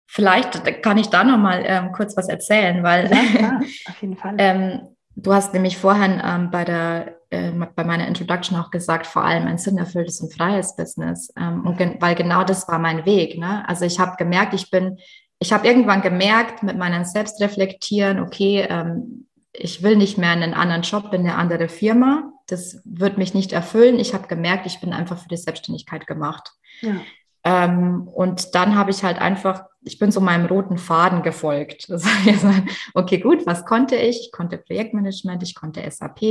Vielleicht kann ich da noch mal ähm, kurz was erzählen, weil ja, auf jeden Fall. ähm, du hast nämlich vorhin ähm, bei der äh, bei meiner Introduction auch gesagt, vor allem ein sinnerfülltes und freies Business, ähm, und gen weil genau das war mein Weg. Ne? Also ich habe gemerkt, ich bin, ich habe irgendwann gemerkt mit meinem Selbstreflektieren, okay, ähm, ich will nicht mehr in einen anderen Job in eine andere Firma. Das wird mich nicht erfüllen. Ich habe gemerkt, ich bin einfach für die Selbstständigkeit gemacht. Ja. Ähm, und dann habe ich halt einfach, ich bin so meinem roten Faden gefolgt. Das heißt, okay, gut, was konnte ich? Ich konnte Projektmanagement, ich konnte SAP,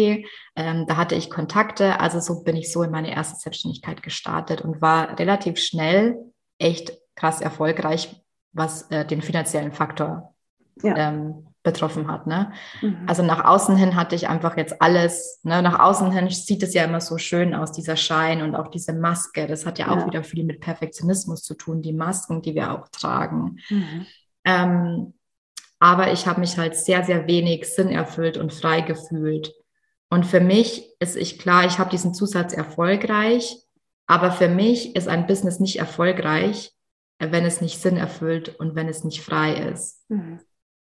ähm, da hatte ich Kontakte. Also so bin ich so in meine erste Selbstständigkeit gestartet und war relativ schnell echt krass erfolgreich, was äh, den finanziellen Faktor ja. ähm, betroffen hat. Ne? Mhm. Also nach außen hin hatte ich einfach jetzt alles, ne? nach außen hin sieht es ja immer so schön aus, dieser Schein und auch diese Maske. Das hat ja, ja. auch wieder viel mit Perfektionismus zu tun, die Masken, die wir auch tragen. Mhm. Ähm, aber ich habe mich halt sehr, sehr wenig Sinn erfüllt und frei gefühlt. Und für mich ist ich klar, ich habe diesen Zusatz erfolgreich, aber für mich ist ein Business nicht erfolgreich, wenn es nicht Sinn erfüllt und wenn es nicht frei ist. Mhm.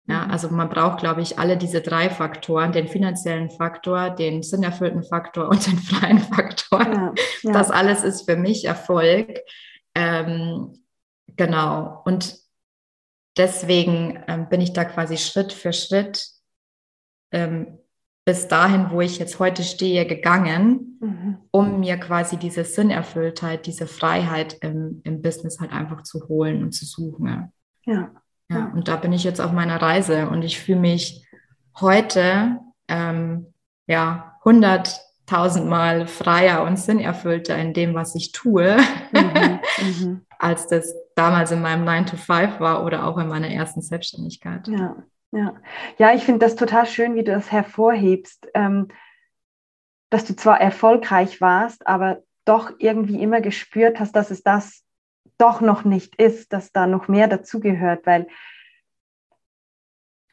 Ja, mhm. also man braucht, glaube ich, alle diese drei Faktoren, den finanziellen Faktor, den sinnerfüllten Faktor und den freien Faktor. Ja, ja. Das alles ist für mich Erfolg. Ähm, genau. Und deswegen ähm, bin ich da quasi Schritt für Schritt ähm, bis dahin, wo ich jetzt heute stehe, gegangen, mhm. um mir quasi diese Sinnerfülltheit, diese Freiheit im, im Business halt einfach zu holen und zu suchen. Ja. Ja, und da bin ich jetzt auf meiner Reise und ich fühle mich heute ähm, ja hunderttausendmal freier und sinnerfüllter in dem, was ich tue, mhm, mhm. als das damals in meinem 9 to 5 war oder auch in meiner ersten Selbstständigkeit. Ja, ja. ja ich finde das total schön, wie du das hervorhebst, ähm, dass du zwar erfolgreich warst, aber doch irgendwie immer gespürt hast, dass es das doch noch nicht ist, dass da noch mehr dazugehört, weil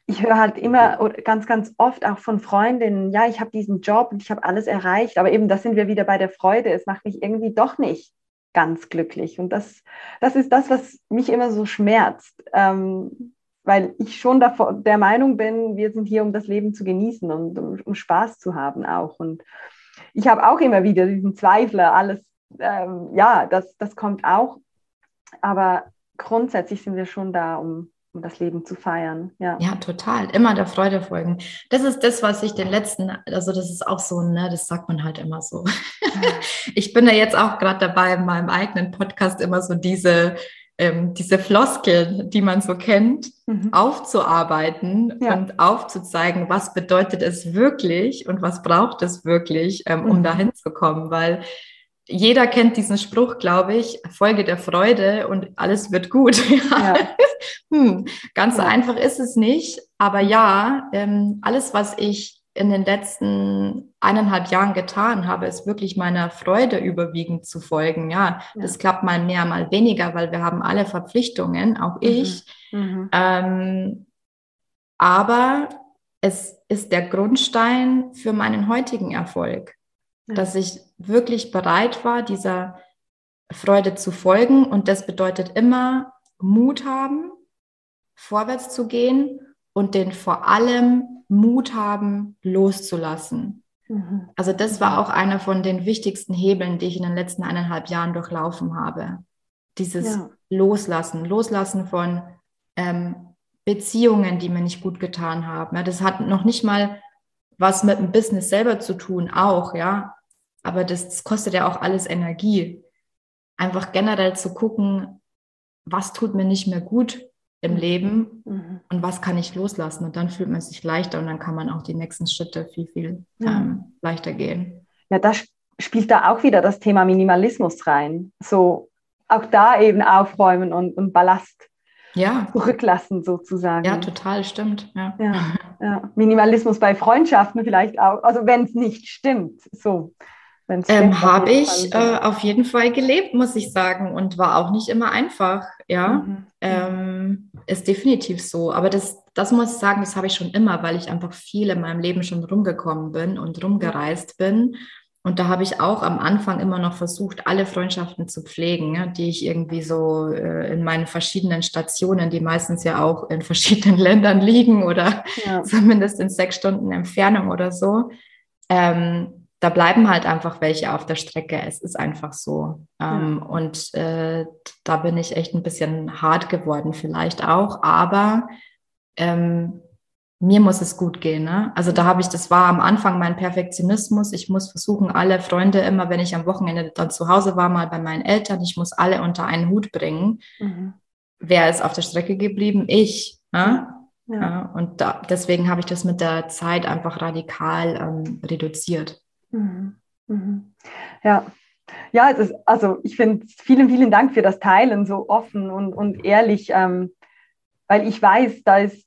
ich höre halt immer ganz, ganz oft auch von Freundinnen, ja, ich habe diesen Job und ich habe alles erreicht, aber eben, da sind wir wieder bei der Freude. Es macht mich irgendwie doch nicht ganz glücklich. Und das, das ist das, was mich immer so schmerzt, ähm, weil ich schon davor, der Meinung bin, wir sind hier, um das Leben zu genießen und um, um Spaß zu haben auch. Und ich habe auch immer wieder diesen Zweifler, alles, ähm, ja, das, das kommt auch. Aber grundsätzlich sind wir schon da, um um das Leben zu feiern. Ja. ja, total. Immer der Freude folgen. Das ist das, was ich den letzten, also das ist auch so, ne, das sagt man halt immer so. ich bin da jetzt auch gerade dabei, in meinem eigenen Podcast immer so diese, ähm, diese Floskeln, die man so kennt, mhm. aufzuarbeiten ja. und aufzuzeigen, was bedeutet es wirklich und was braucht es wirklich, ähm, um mhm. dahin zu kommen, weil jeder kennt diesen Spruch, glaube ich, Folge der Freude und alles wird gut. Ja. hm, ganz ja. so einfach ist es nicht, aber ja, ähm, alles, was ich in den letzten eineinhalb Jahren getan habe, ist wirklich meiner Freude überwiegend zu folgen. Ja, ja. das klappt mal mehr, mal weniger, weil wir haben alle Verpflichtungen, auch mhm. ich. Mhm. Ähm, aber es ist der Grundstein für meinen heutigen Erfolg dass ich wirklich bereit war, dieser Freude zu folgen. Und das bedeutet immer Mut haben, vorwärts zu gehen und den vor allem Mut haben, loszulassen. Mhm. Also das war auch einer von den wichtigsten Hebeln, die ich in den letzten eineinhalb Jahren durchlaufen habe. Dieses ja. Loslassen, Loslassen von ähm, Beziehungen, die mir nicht gut getan haben. Ja, das hat noch nicht mal was mit dem Business selber zu tun, auch, ja. Aber das, das kostet ja auch alles Energie. Einfach generell zu gucken, was tut mir nicht mehr gut im mhm. Leben mhm. und was kann ich loslassen. Und dann fühlt man sich leichter und dann kann man auch die nächsten Schritte viel, viel ja. ähm, leichter gehen. Ja, da spielt da auch wieder das Thema Minimalismus rein. So auch da eben aufräumen und, und Ballast ja. zurücklassen sozusagen. Ja, total, stimmt. Ja. Ja, ja. Minimalismus bei Freundschaften vielleicht auch, also wenn es nicht stimmt. So. Ähm, Habe ich äh, auf jeden Fall gelebt, muss ich sagen, und war auch nicht immer einfach. Ja, mhm. ähm, ist definitiv so. Aber das, das muss ich sagen, das habe ich schon immer, weil ich einfach viel in meinem Leben schon rumgekommen bin und rumgereist bin. Und da habe ich auch am Anfang immer noch versucht, alle Freundschaften zu pflegen, ja, die ich irgendwie so äh, in meinen verschiedenen Stationen, die meistens ja auch in verschiedenen Ländern liegen oder ja. zumindest in sechs Stunden Entfernung oder so. Ähm, da bleiben halt einfach welche auf der Strecke. Es ist einfach so. Ähm, ja. Und äh, da bin ich echt ein bisschen hart geworden, vielleicht auch. Aber ähm, mir muss es gut gehen. Ne? Also da habe ich, das war am Anfang mein Perfektionismus. Ich muss versuchen, alle Freunde immer, wenn ich am Wochenende dann zu Hause war, mal bei meinen Eltern, ich muss alle unter einen Hut bringen. Mhm. Wer ist auf der Strecke geblieben? Ich. Ne? Ja. Ja, und da, deswegen habe ich das mit der Zeit einfach radikal ähm, reduziert. Mhm. Mhm. Ja, ja, ist, also ich finde, vielen, vielen Dank für das Teilen, so offen und, und ehrlich, ähm, weil ich weiß, da ist,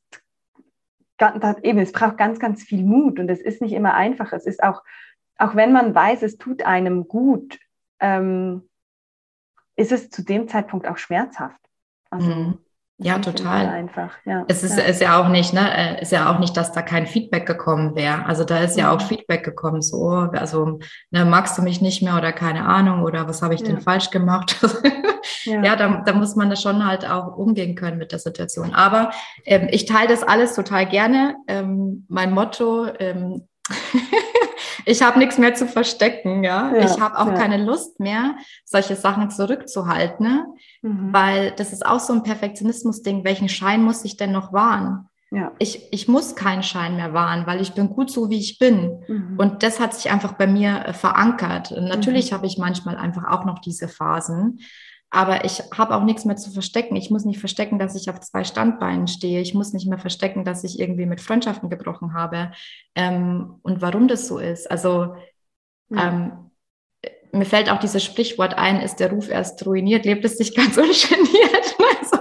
eben, es braucht ganz, ganz viel Mut und es ist nicht immer einfach. Es ist auch, auch wenn man weiß, es tut einem gut, ähm, ist es zu dem Zeitpunkt auch schmerzhaft. Also, mhm. Ja, total. Einfach, ja. Es ist, ja. ist ja auch nicht, ne, äh, ist ja auch nicht, dass da kein Feedback gekommen wäre. Also da ist ja auch mhm. Feedback gekommen, so, also ne, magst du mich nicht mehr oder keine Ahnung oder was habe ich ja. denn falsch gemacht? ja, ja da, da muss man das schon halt auch umgehen können mit der Situation. Aber ähm, ich teile das alles total gerne. Ähm, mein Motto, ähm, ich habe nichts mehr zu verstecken, ja. ja ich habe auch ja. keine Lust mehr, solche Sachen zurückzuhalten. Ne? Mhm. Weil das ist auch so ein Perfektionismus-Ding. Welchen Schein muss ich denn noch wahren? Ja. Ich, ich muss keinen Schein mehr wahren, weil ich bin gut so, wie ich bin. Mhm. Und das hat sich einfach bei mir äh, verankert. Und natürlich mhm. habe ich manchmal einfach auch noch diese Phasen. Aber ich habe auch nichts mehr zu verstecken. Ich muss nicht verstecken, dass ich auf zwei Standbeinen stehe. Ich muss nicht mehr verstecken, dass ich irgendwie mit Freundschaften gebrochen habe. Ähm, und warum das so ist. Also ja. ähm, mir fällt auch dieses Sprichwort ein, ist der Ruf erst ruiniert, lebt es sich ganz ungeniert. Also,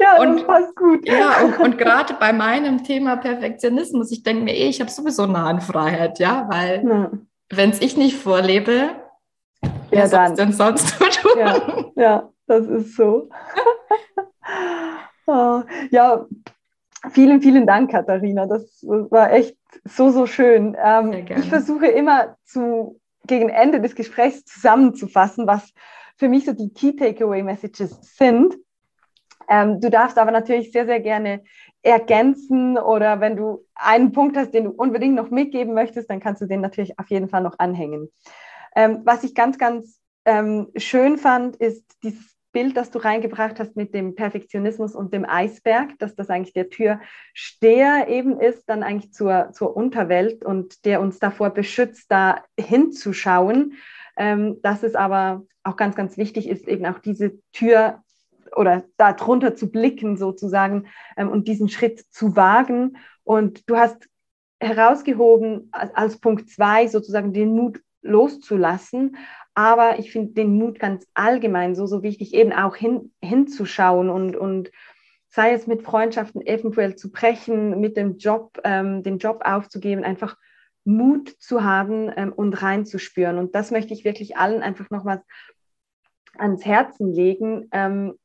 ja, und, passt gut. Ja, und, und gerade bei meinem Thema Perfektionismus, ich denke mir eh, ich habe sowieso Nahenfreiheit, ja, weil ja. wenn es ich nicht vorlebe, wer ja, soll denn sonst tun? Ja, ja, das ist so. oh, ja, Vielen, vielen Dank, Katharina. Das war echt so, so schön. Ähm, ich versuche immer zu, gegen Ende des Gesprächs zusammenzufassen, was für mich so die Key Takeaway Messages sind. Ähm, du darfst aber natürlich sehr, sehr gerne ergänzen oder wenn du einen Punkt hast, den du unbedingt noch mitgeben möchtest, dann kannst du den natürlich auf jeden Fall noch anhängen. Ähm, was ich ganz, ganz ähm, schön fand, ist dieses Bild, das du reingebracht hast mit dem Perfektionismus und dem Eisberg, dass das eigentlich der Türsteher eben ist, dann eigentlich zur, zur Unterwelt und der uns davor beschützt, da hinzuschauen. Ähm, dass es aber auch ganz, ganz wichtig ist, eben auch diese Tür oder da drunter zu blicken sozusagen ähm, und diesen Schritt zu wagen. Und du hast herausgehoben als Punkt zwei sozusagen den Mut loszulassen. Aber ich finde den Mut ganz allgemein so, so wichtig, eben auch hin, hinzuschauen und, und sei es mit Freundschaften eventuell zu brechen, mit dem Job, ähm, den Job aufzugeben, einfach Mut zu haben ähm, und reinzuspüren. Und das möchte ich wirklich allen einfach nochmals ans Herzen legen. Ähm,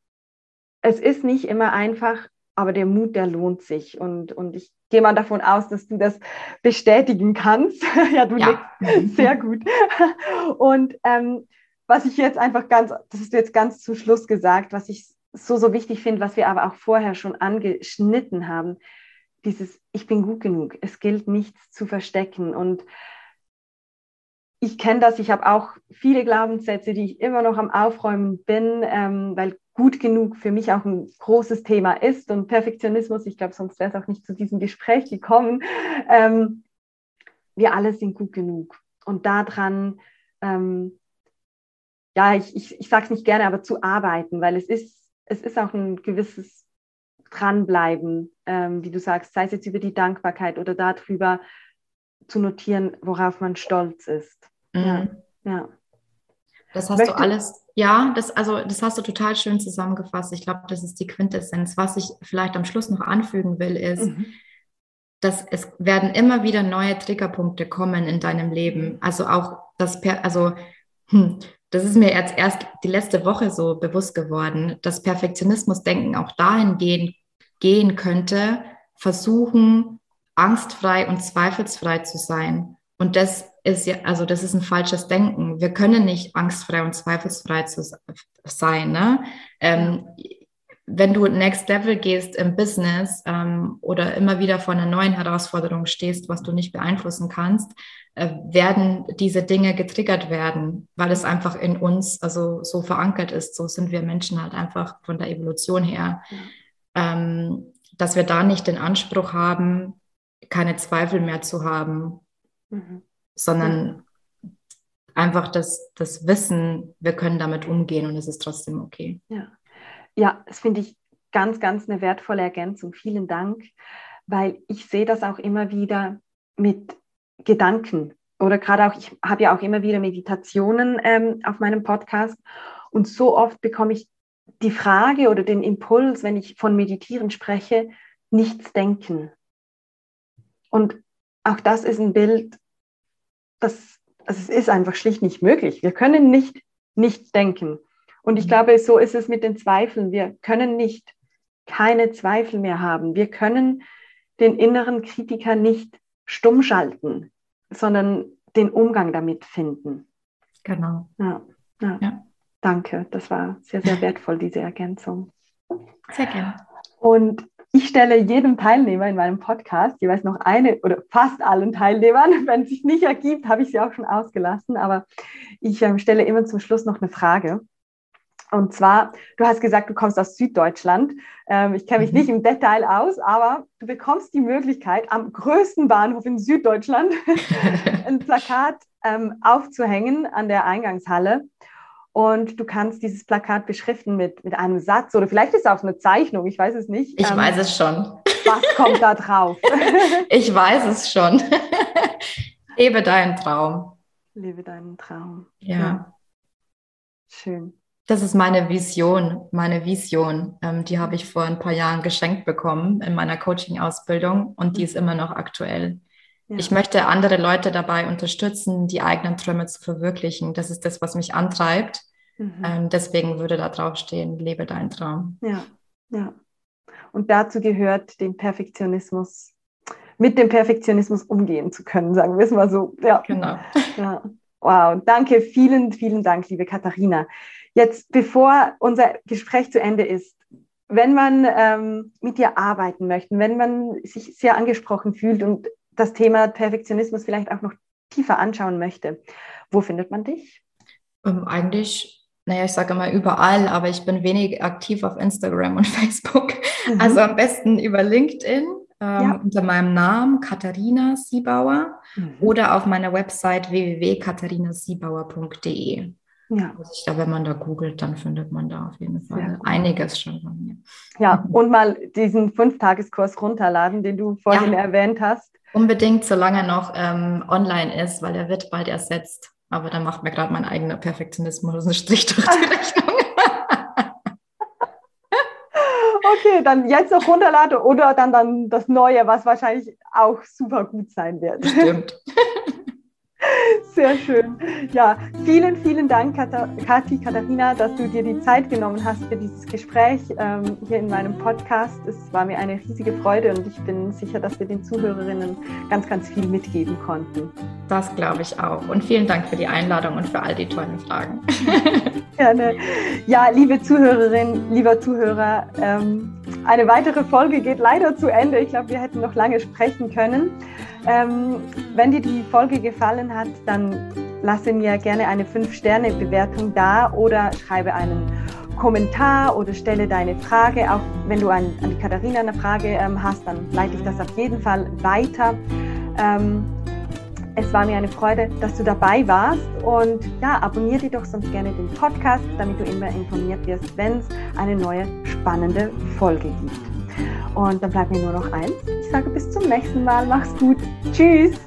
es ist nicht immer einfach, aber der Mut, der lohnt sich. Und, und ich gehe mal davon aus, dass du das bestätigen kannst. ja, du ja. Sehr gut. Und ähm, was ich jetzt einfach ganz, das ist jetzt ganz zum Schluss gesagt, was ich so, so wichtig finde, was wir aber auch vorher schon angeschnitten haben, dieses Ich bin gut genug. Es gilt nichts zu verstecken. Und ich kenne das, ich habe auch viele Glaubenssätze, die ich immer noch am Aufräumen bin, ähm, weil gut genug für mich auch ein großes Thema ist und Perfektionismus, ich glaube, sonst wäre es auch nicht zu diesem Gespräch gekommen. Ähm, wir alle sind gut genug. Und daran, ähm, ja, ich, ich, ich sage es nicht gerne, aber zu arbeiten, weil es ist, es ist auch ein gewisses Dranbleiben, ähm, wie du sagst, sei es jetzt über die Dankbarkeit oder darüber zu notieren, worauf man stolz ist. Mhm. Ja, ja. Das hast Möchte, du alles ja, das, also, das hast du total schön zusammengefasst. Ich glaube, das ist die Quintessenz. Was ich vielleicht am Schluss noch anfügen will, ist, mhm. Dass es werden immer wieder neue Triggerpunkte kommen in deinem Leben. Also auch das, also, hm, das ist mir jetzt erst die letzte Woche so bewusst geworden, dass Perfektionismusdenken auch dahin gehen, gehen könnte, versuchen, angstfrei und zweifelsfrei zu sein. Und das ist ja, also das ist ein falsches Denken. Wir können nicht angstfrei und zweifelsfrei zu sein. Ne? Ähm, wenn du Next Level gehst im Business ähm, oder immer wieder vor einer neuen Herausforderung stehst, was du nicht beeinflussen kannst, äh, werden diese Dinge getriggert werden, weil es einfach in uns also so verankert ist. So sind wir Menschen halt einfach von der Evolution her, ähm, dass wir da nicht den Anspruch haben, keine Zweifel mehr zu haben. Mhm sondern ja. einfach das, das Wissen, wir können damit umgehen und es ist trotzdem okay. Ja, ja das finde ich ganz, ganz eine wertvolle Ergänzung. Vielen Dank, weil ich sehe das auch immer wieder mit Gedanken oder gerade auch, ich habe ja auch immer wieder Meditationen ähm, auf meinem Podcast und so oft bekomme ich die Frage oder den Impuls, wenn ich von Meditieren spreche, nichts denken. Und auch das ist ein Bild, das, also es ist einfach schlicht nicht möglich. Wir können nicht nicht denken. Und ich mhm. glaube, so ist es mit den Zweifeln. Wir können nicht keine Zweifel mehr haben. Wir können den inneren Kritiker nicht stumm schalten, sondern den Umgang damit finden. Genau. Ja, ja. ja. Danke, das war sehr, sehr wertvoll, diese Ergänzung. Sehr gerne. Und ich stelle jedem Teilnehmer in meinem Podcast jeweils noch eine oder fast allen Teilnehmern, wenn es sich nicht ergibt, habe ich sie auch schon ausgelassen, aber ich ähm, stelle immer zum Schluss noch eine Frage. Und zwar, du hast gesagt, du kommst aus Süddeutschland. Ähm, ich kenne mich mhm. nicht im Detail aus, aber du bekommst die Möglichkeit, am größten Bahnhof in Süddeutschland ein Plakat ähm, aufzuhängen an der Eingangshalle und du kannst dieses Plakat beschriften mit, mit einem Satz oder vielleicht ist es auch eine Zeichnung, ich weiß es nicht. Ich ähm, weiß es schon. Was kommt da drauf? ich weiß es schon. Lebe deinen Traum. Lebe deinen Traum. Ja. ja. Schön. Das ist meine Vision, meine Vision. Ähm, die habe ich vor ein paar Jahren geschenkt bekommen in meiner Coaching-Ausbildung und die ist immer noch aktuell. Ja. Ich möchte andere Leute dabei unterstützen, die eigenen Träume zu verwirklichen. Das ist das, was mich antreibt. Mhm. Ähm, deswegen würde da drauf stehen, lebe deinen Traum. Ja, ja. Und dazu gehört, den Perfektionismus, mit dem Perfektionismus umgehen zu können, sagen wir es mal so. Ja. Genau. Ja. Wow, danke, vielen, vielen Dank, liebe Katharina. Jetzt, bevor unser Gespräch zu Ende ist, wenn man ähm, mit dir arbeiten möchte, wenn man sich sehr angesprochen fühlt und das Thema Perfektionismus vielleicht auch noch tiefer anschauen möchte, wo findet man dich? Ähm, eigentlich, naja, ich sage mal überall, aber ich bin wenig aktiv auf Instagram und Facebook. Mhm. Also am besten über LinkedIn ähm, ja. unter meinem Namen Katharina Siebauer mhm. oder auf meiner Website www.katharinasiebauer.de. Ja. Also wenn man da googelt, dann findet man da auf jeden Fall einiges schon von mir. Ja, und mal diesen Fünftageskurs runterladen, den du vorhin ja. erwähnt hast. Unbedingt, solange er noch ähm, online ist, weil er wird bald ersetzt. Aber da macht mir gerade mein eigener Perfektionismus einen Strich durch die Rechnung. okay, dann jetzt noch runterladen oder dann, dann das Neue, was wahrscheinlich auch super gut sein wird. Stimmt. Sehr schön. Ja, vielen, vielen Dank, Kathi, Katharina, dass du dir die Zeit genommen hast für dieses Gespräch ähm, hier in meinem Podcast. Es war mir eine riesige Freude und ich bin sicher, dass wir den Zuhörerinnen ganz, ganz viel mitgeben konnten. Das glaube ich auch. Und vielen Dank für die Einladung und für all die tollen Fragen. Gerne. Ja, liebe Zuhörerin, lieber Zuhörer, ähm, eine weitere Folge geht leider zu Ende. Ich glaube, wir hätten noch lange sprechen können. Ähm, wenn dir die Folge gefallen hat, dann lasse mir gerne eine 5-Sterne-Bewertung da oder schreibe einen Kommentar oder stelle deine Frage. Auch wenn du an, an die Katharina eine Frage ähm, hast, dann leite ich das auf jeden Fall weiter. Ähm, es war mir eine Freude, dass du dabei warst und ja, abonniere dir doch sonst gerne den Podcast, damit du immer informiert wirst, wenn es eine neue spannende Folge gibt. Und dann bleibt mir nur noch eins. Ich sage bis zum nächsten Mal. Mach's gut. Tschüss.